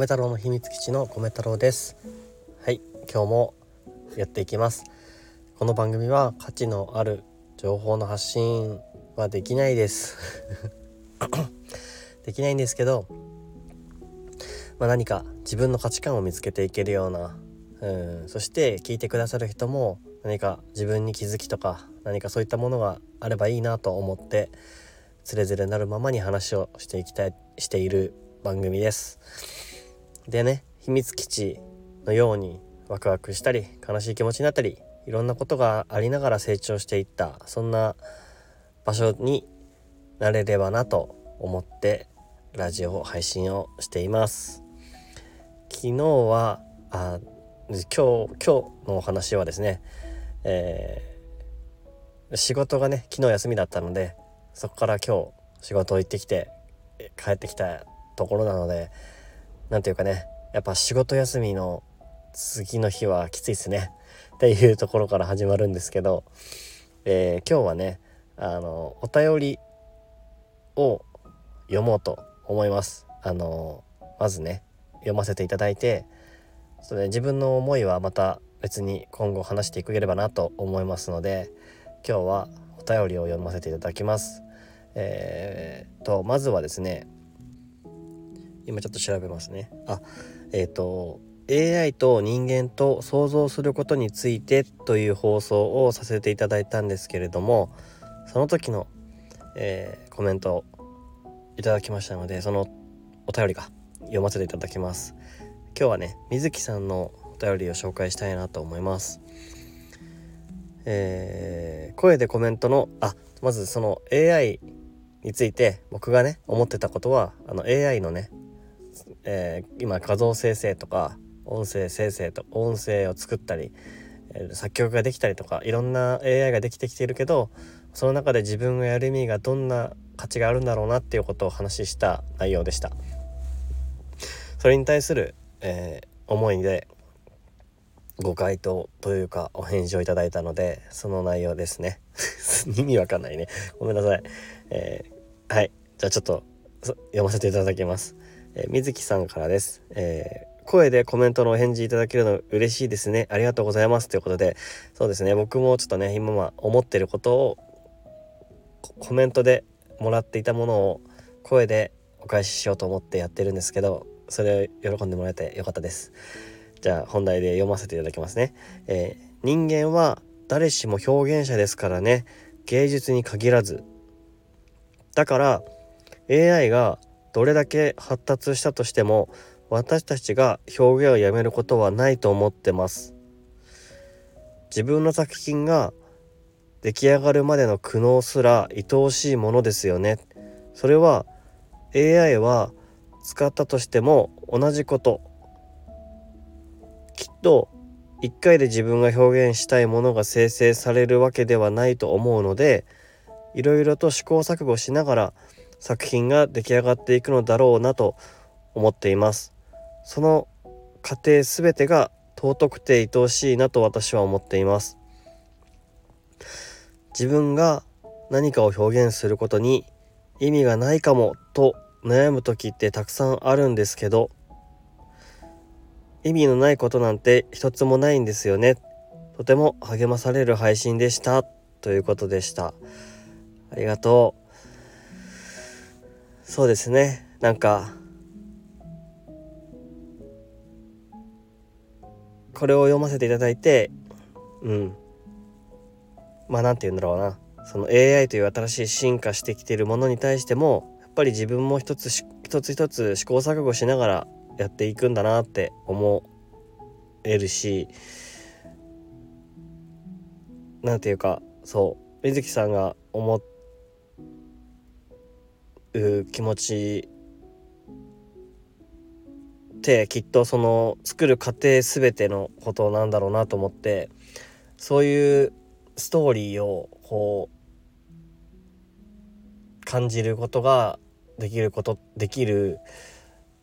米太郎の秘密基地の米太郎です。はい今日もやっていきます。この番組は価値のある情報の発信はできないです。できないんですけどまあ、何か自分の価値観を見つけていけるようなうんそして聞いてくださる人も何か自分に気づきとか何かそういったものがあればいいなと思ってつれづれなるままに話をしていきたいしている番組です。でね秘密基地のようにワクワクしたり悲しい気持ちになったりいろんなことがありながら成長していったそんな場所になれればなと思ってラジオ配信をしています。昨日はあ今日今日のお話はですね、えー、仕事がね昨日休みだったのでそこから今日仕事を行ってきて帰ってきたところなので何ていうかねやっぱ仕事休みの次の日はきついっすね っていうところから始まるんですけど、えー、今日はねあのお便りを読もうと思います。あのまずね読ませていただいてそれ自分の思いはまた別に今後話していければなと思いますので今日はお便りを読ませていただきます。えー、とまずはですね今ちょっと調べますね。あえっ、ー、と AI と人間と想像することについてという放送をさせていただいたんですけれどもその時の、えー、コメントをいただきましたのでそのお便りが読ませていただきます今日はね水木さんのお便りを紹介したいなと思いますえー、声でコメントのあまずその AI について僕がね思ってたことはあの AI のね、えー、今画像生成とか音声生成と音声を作ったり、えー、作曲ができたりとかいろんな AI ができてきているけどその中で自分がやる意味がどんな価値があるんだろうなっていうことを話した内容でした。それに対する、えー、思いでご回答というかお返事をいただいたのでその内容ですね。意味わかんないね。ごめんなさい、えー、はい。じゃあちょっと読ませていただきます、えー、水木さんからです、えー声でコメントのお返事いただけるの嬉しいですね。ありがとうございます。ということで、そうですね、僕もちょっとね、今は思ってることをコメントでもらっていたものを声でお返ししようと思ってやってるんですけどそれを喜んでもらえてよかったです。じゃあ本題で読ませていただきますね、えー、人間は誰しも表現者ですからね。芸術に限らず。だから AI がどれだけ発達したとしても私たちが表現をやめることはないと思ってます。自分の作品が出来上がるまでの苦悩すら愛おしいものですよね。それは AI は使ったとしても同じこと。きっと一回で自分が表現したいものが生成されるわけではないと思うのでいろいろと試行錯誤しながら作品が出来上がっていくのだろうなと思っています。その過程全てが尊くて愛おしいなと私は思っています。自分が何かを表現することに意味がないかもと悩む時ってたくさんあるんですけど意味のないことなんて一つもないんですよね。とても励まされる配信でした。ということでした。ありがとう。そうですね。なんかこれを読ませていただいてうん。まあ何て言うんだろうな。その AI という新しい進化してきているものに対してもやっぱり自分も一つ一つ一つ試行錯誤しながらやっていくんだなって思えるし何て言うかそう。水木さんが思ってう気持ちってきっとその作る過程全てのことなんだろうなと思ってそういうストーリーをこう感じることができることできる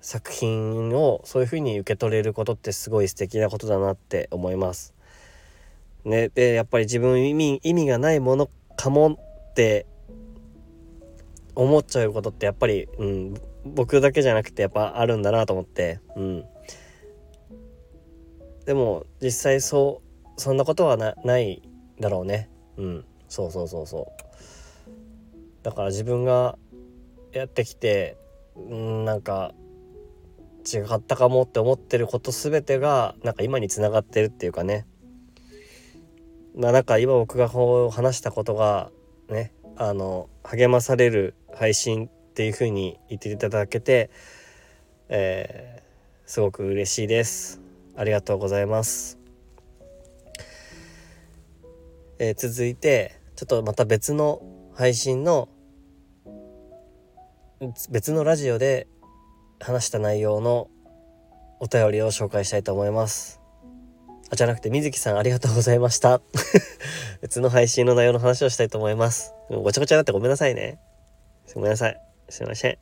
作品をそういう風に受け取れることってすごい素敵なことだなって思います。ね、でやっぱり自分意味意味がないものかもって思っちゃうことってやっぱり、うん、僕だけじゃなくてやっぱあるんだなと思ってうん。でも実際そうそんなことはないだろうね。うん。そうそうそうそう。だから自分がやってきてうんなんか違ったかもって思ってること全てがなんか今につながってるっていうかね。まあなんか今僕がこう話したことがねあの励まされる配信っていう風に言っていただけて、えー、すごく嬉しいです。ありがとうございます、えー、続いてちょっとまた別の配信の別のラジオで話した内容のお便りを紹介したいと思います。あじゃなくて水木さんありがとうございました。別の配信の内容の話をしたいと思います。ごちゃごちゃになってごめんなさいね。すみません。すいません。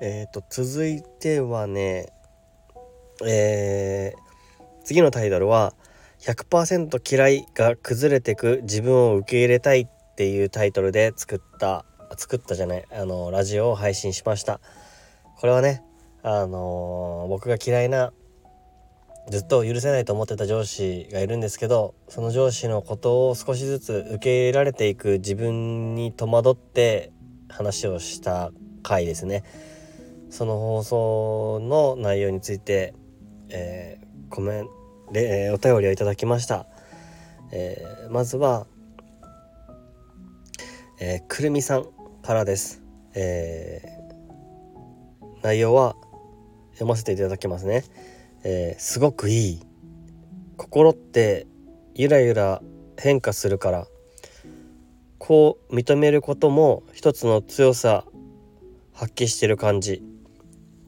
えっ、ー、と続いてはねえー、次のタイトルは100%嫌いが崩れてく自分を受け入れたいっていうタイトルで作った作ったじゃないあのラジオを配信しました。これはねあのー、僕が嫌いなずっと許せないと思ってた上司がいるんですけどその上司のことを少しずつ受け入れられていく自分に戸惑って話をした回ですね。その放送の内容について、えー、コメンで、お便りをいただきました、えー、まずは、えー、くるみさんからです、えー、内容は読ませていただきますね。えー、すごくいい。心ってゆらゆら変化するから。こう認めることも一つの強さ発揮してる感じ。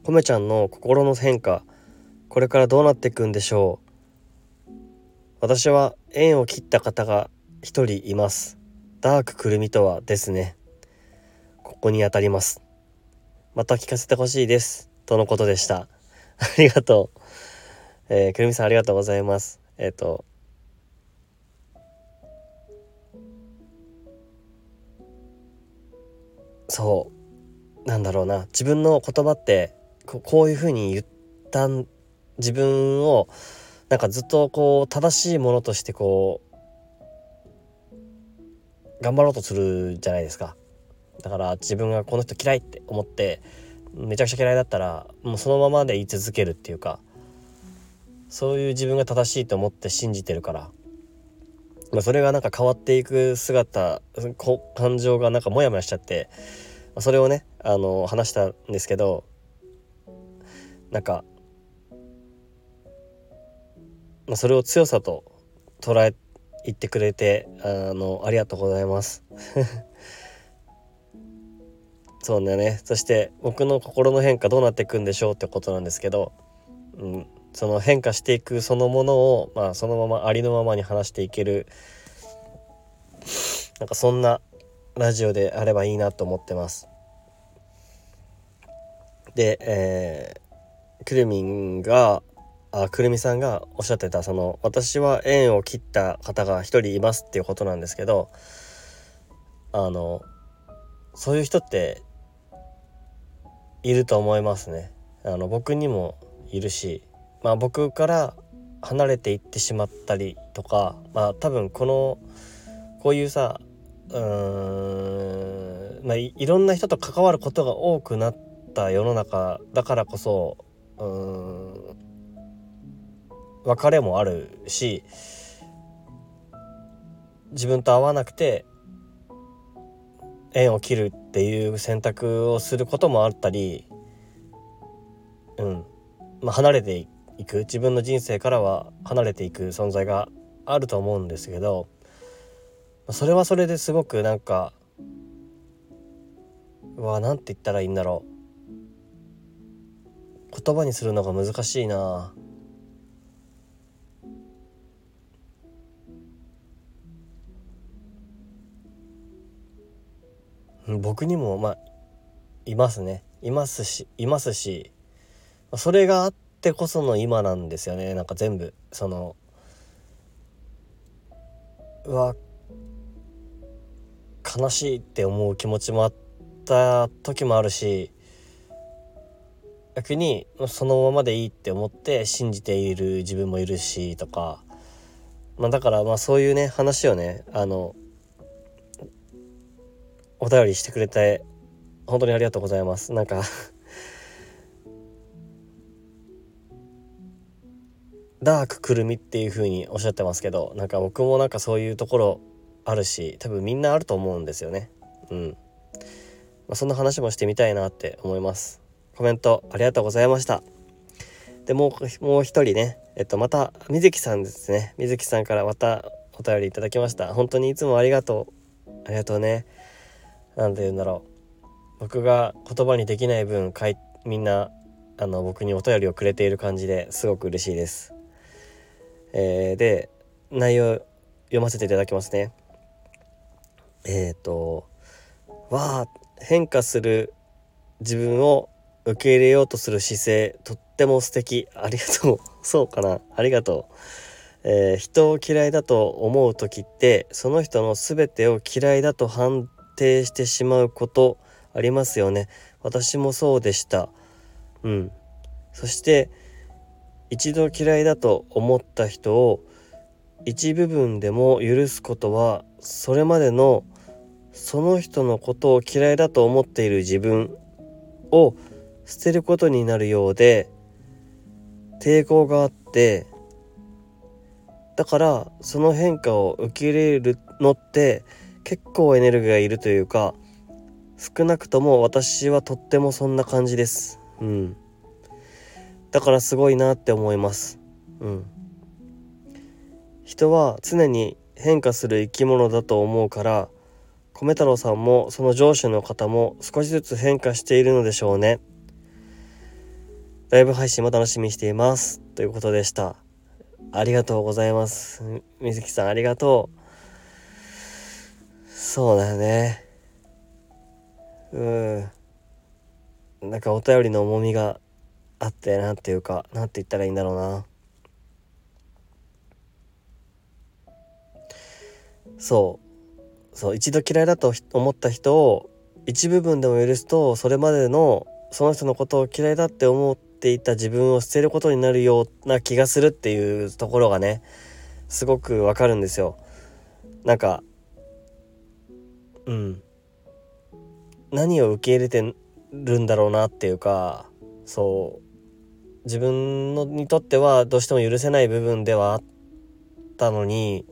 コメちゃんの心の変化これからどうなっていくんでしょう。私は縁を切った方が一人います。ダークくるみとはですね。ここに当たります。また聞かせてほしいです。とのことでした。ありがとう。えー、くるみさんありがとうございます。えっ、ー、と、そう、なんだろうな、自分の言葉ってここういうふうに言った自分をなんかずっとこう正しいものとしてこう頑張ろうとするじゃないですか。だから自分がこの人嫌いって思ってめちゃくちゃ嫌いだったらもうそのままで言い続けるっていうかそういう自分が正しいと思って信じてるから、まあ、それがなんか変わっていく姿感情がなんかモヤモヤしちゃって、まあ、それをねあの話したんですけどなんか、まあ、それを強さと捉え言ってくれてあのありがとうございます。そうだね。そして僕の心の変化どうなっていくんでしょうってことなんですけど、うん、その変化していくそのものを、まあ、そのままありのままに話していけるなんかそんなラジオであればいいなと思ってます。で、えー、くるみんがあくるみさんがおっしゃってたその私は縁を切った方が一人いますっていうことなんですけどあのそういう人っていると思いますね。あの僕にもいるしまあ、僕から離れていってしまったりとかまあ多分このこういうさうーん、まあ、いろんな人と関わることが多くなった世の中だからこそうん別れもあるし自分と合わなくて縁を切るっていう選択をすることもあったり、うんまあ、離れていいく。自分の人生からは離れていく存在があると思うんですけどそれはそれですごくなんかうわなんて言ったらいいんだろう。言葉にするのが難しいな。僕にもまあいますね。いますしいますしそれがあっってこその今なんですよね。なんか全部そのうわ悲しいって思う気持ちもあった時もあるし逆にそのままでいいって思って信じている自分もいるしとか、まあ、だからまあそういうね話をねあのお便りしてくれて本当にありがとうございます。なんかダークくるみっていう風におっしゃってますけどなんか僕もなんかそういうところあるし多分みんなあると思うんですよね。うん、まあ、そんな話もしてみたいなって思います。コメントありがとうございました。でもうもう一人ね。えっとまた水木さんですね。水木さんからまたお便りいただきました。本当にいつもありがとう。ありがとうね。何て言うんだろう。僕が言葉にできない分かいみんなあの僕にお便りをくれている感じですごく嬉しいです。えー、で内容読ませていただきますね。えっ、ー、とわあ変化する自分を受け入れようとする姿勢とっても素敵。ありがとう。そうかな。ありがとう、えー、人を嫌いだと思う時ってその人の全てを嫌いだと判定してしまうことありますよね。私もそうでした。うん。そして一度嫌いだと思った人を一部分でも許すことはそれまでのその人のことを嫌いだと思っている自分を捨てることになるようで抵抗があってだからその変化を受け入れるのって結構エネルギーがいるというか少なくとも私はとってもそんな感じです。うん。だからすごいなって思います。うん。人は常に変化する生き物だと思うから米太郎さんもその上司の方も少しずつ変化しているのでしょうね。ライブ配信も楽しみにしています。ということでした。ありがとうございます。水木さんありがとう。そうだよね。うん。なんかお便りの重みがあってなんていうかなんて言ったらいいんだろうな。そう。そう一度嫌いだと思った人を一部分でも許すとそれまでのその人のことを嫌いだって思っていた自分を捨てることになるような気がするっていうところがねすごくわかるんですよ。なんかうん。何を受け入れてるんだろうなっていうかそう。自分のにとってはどうしても許せない部分ではあったのに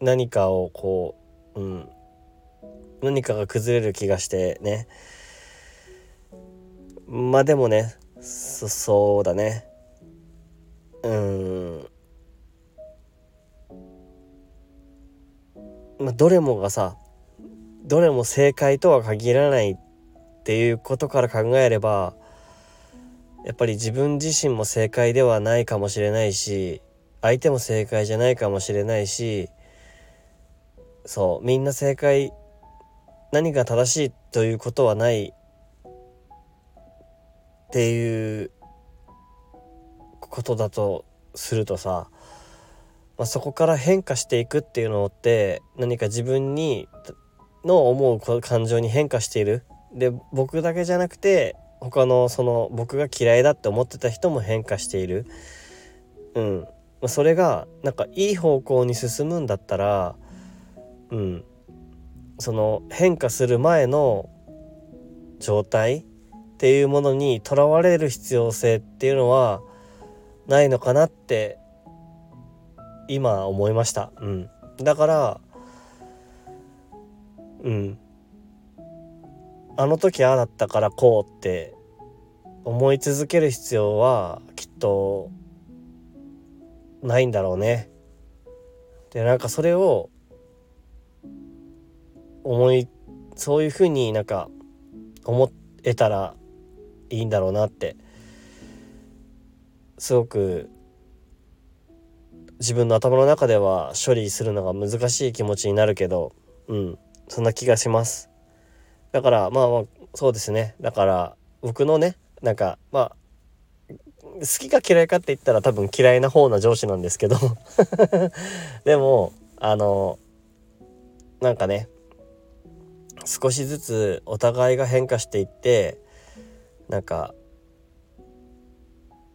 何かをこう、うん、何かが崩れる気がしてね。まあでもねそそうだね。うん。まあどれもがさどれも正解とは限らないっていうことから考えればやっぱり自分自身も正解ではないかもしれないし相手も正解じゃないかもしれないしそうみんな正解何が正しいということはないっていうことだとするとさ、まあ、そこから変化していくっていうのって何か自分にの思う感情に変化している。で僕だけじゃなくて他のその僕が嫌いだって思ってた人も変化している。うん。それがなんかいい方向に進むんだったら、うん。その変化する前の状態っていうものにとらわれる必要性っていうのはないのかなって今思いました。うん。だから、うん。あの時ああだったからこうって思い続ける必要はきっとないんだろうね。でなんかそれを思いそういうふうになんか思えたらいいんだろうなってすごく自分の頭の中では処理するのが難しい気持ちになるけどうんそんな気がします。だからまあまあそうですね。だから僕のねなんかまあ好きか嫌いかって言ったら多分嫌いな方な上司なんですけど。でもあのなんかね少しずつお互いが変化していってなんか、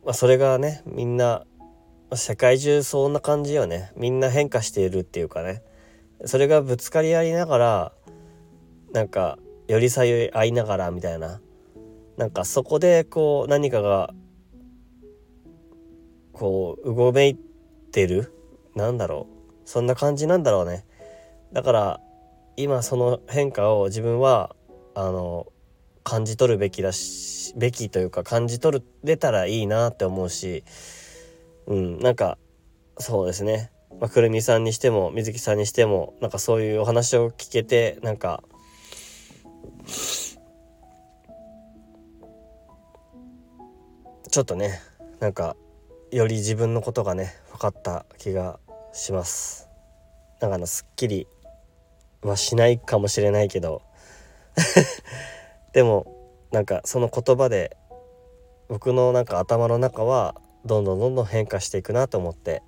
まあ、それがねみんな世界中そんな感じよね。みんな変化しているっていうかね。それがぶつかり合いながらなんか寄り添い合いながらみたいな。なんかそこでこう何かがこううごめいてる。なんだろう。そんな感じなんだろうね。だから今その変化を自分はあの感じ取るべきだしべきというか感じ取れたらいいなって思うし。うんなんかそうですね、まあ、くるみさんにしても水木さんにしてもなんかそういうお話を聞けてなんかちょっとねなんかより自分のことがね分かった気がします。なんかあのすっきりはしないかもしれないけど。でもなんかその言葉で僕のなんか頭の中はどんどんどんどん変化していくなと思って。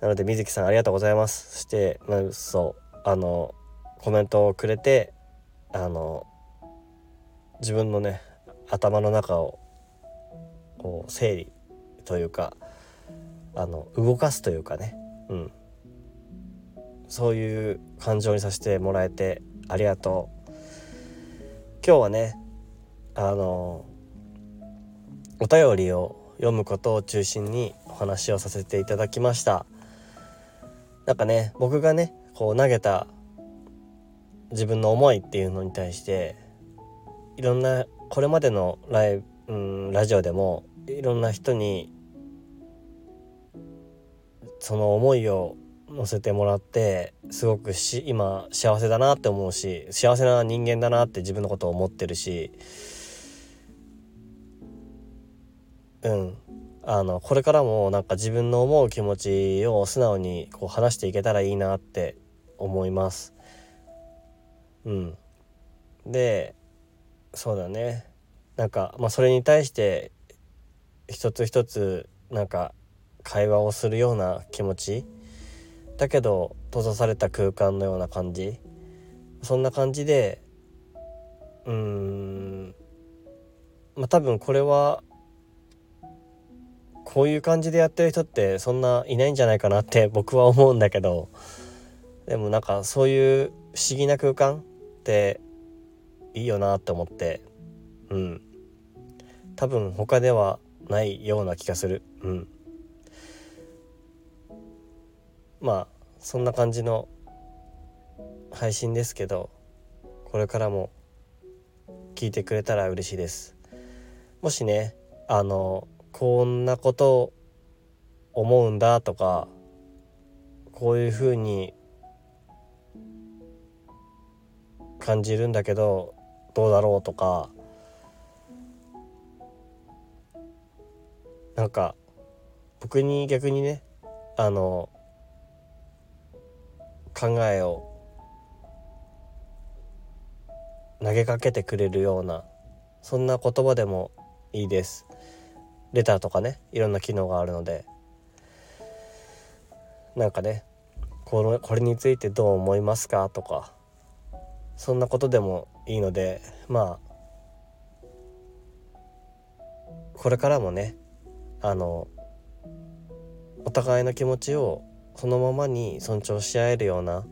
なので水木さんありがとうございます。そしてそうあのコメントをくれてあの自分のね頭の中をこう整理というかあの動かすというかね、うん、そういう感情にさせてもらえてありがとう。今日はねあのお便りを読むことを中心にお話をさせていただきました。なんかね僕がねこう投げた自分の思いっていうのに対していろんなこれまでのライ、うん、ラジオでもいろんな人にその思いを乗せてもらってすごくし今幸せだなって思うし幸せな人間だなって自分のことを思ってるしうんあのこれからもなんか自分の思う気持ちを素直にこう話していけたらいいなって思います。うん、でそうだね。なんか、まあ、それに対して一つ一つなんか会話をするような気持ち。だけど閉ざされた空間のような感じ。そんな感じでうーん。まあ多分これはこういう感じでやってる人ってそんないないんじゃないかなって僕は思うんだけど。でもなんかそういう不思議な空間っていいよなって思ってうん。多分他ではないような気がする。うん。まあそんな感じの配信ですけどこれからも聞いてくれたら嬉しいです。もしねあのこんなこと思うんだとかこういうふうに感じるんだけどどうだろうとかなんか僕に逆にねあの考えを投げかけてくれるようなそんな言葉でもいいです。レターとかねいろんな機能があるので。なんかねこのこれについてどう思いますかとか。そんなことでもいいのでまあこれからもねあのお互いの気持ちをそのままに尊重し合えるような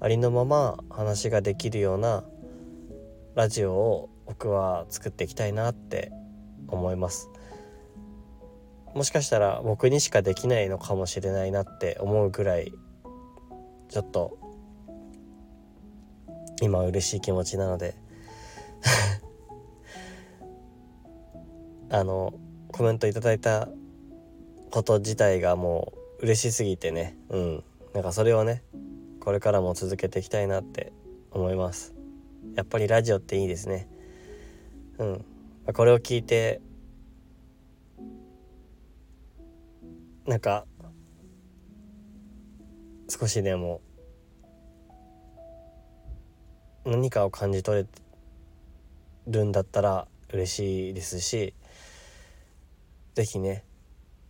ありのまま話ができるようなラジオを僕は作っていきたいなって思います。もしかしたら僕にしかできないのかもしれないなって思うぐらいちょっと今嬉しい気持ちなので。あのコメントいただいたこと自体がもう嬉しすぎてね。うん。なんかそれをねこれからも続けていきたいなって思います。やっぱりラジオっていいですね。うん。これを聞いてなんか少しでも何かを感じ取れるんだったら嬉しいですし是非ね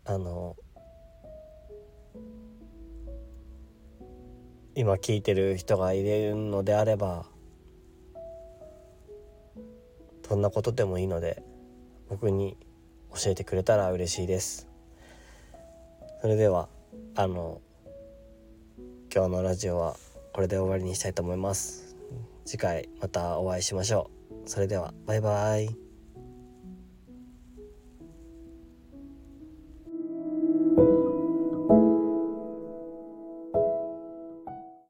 あの今聞いてる人がいるのであればどんなことでもいいので僕に教えてくれたら嬉しいです。それではあの今日のラジオはこれで終わりにしたいと思います。次回またお会いしましょう。それではバイバイ。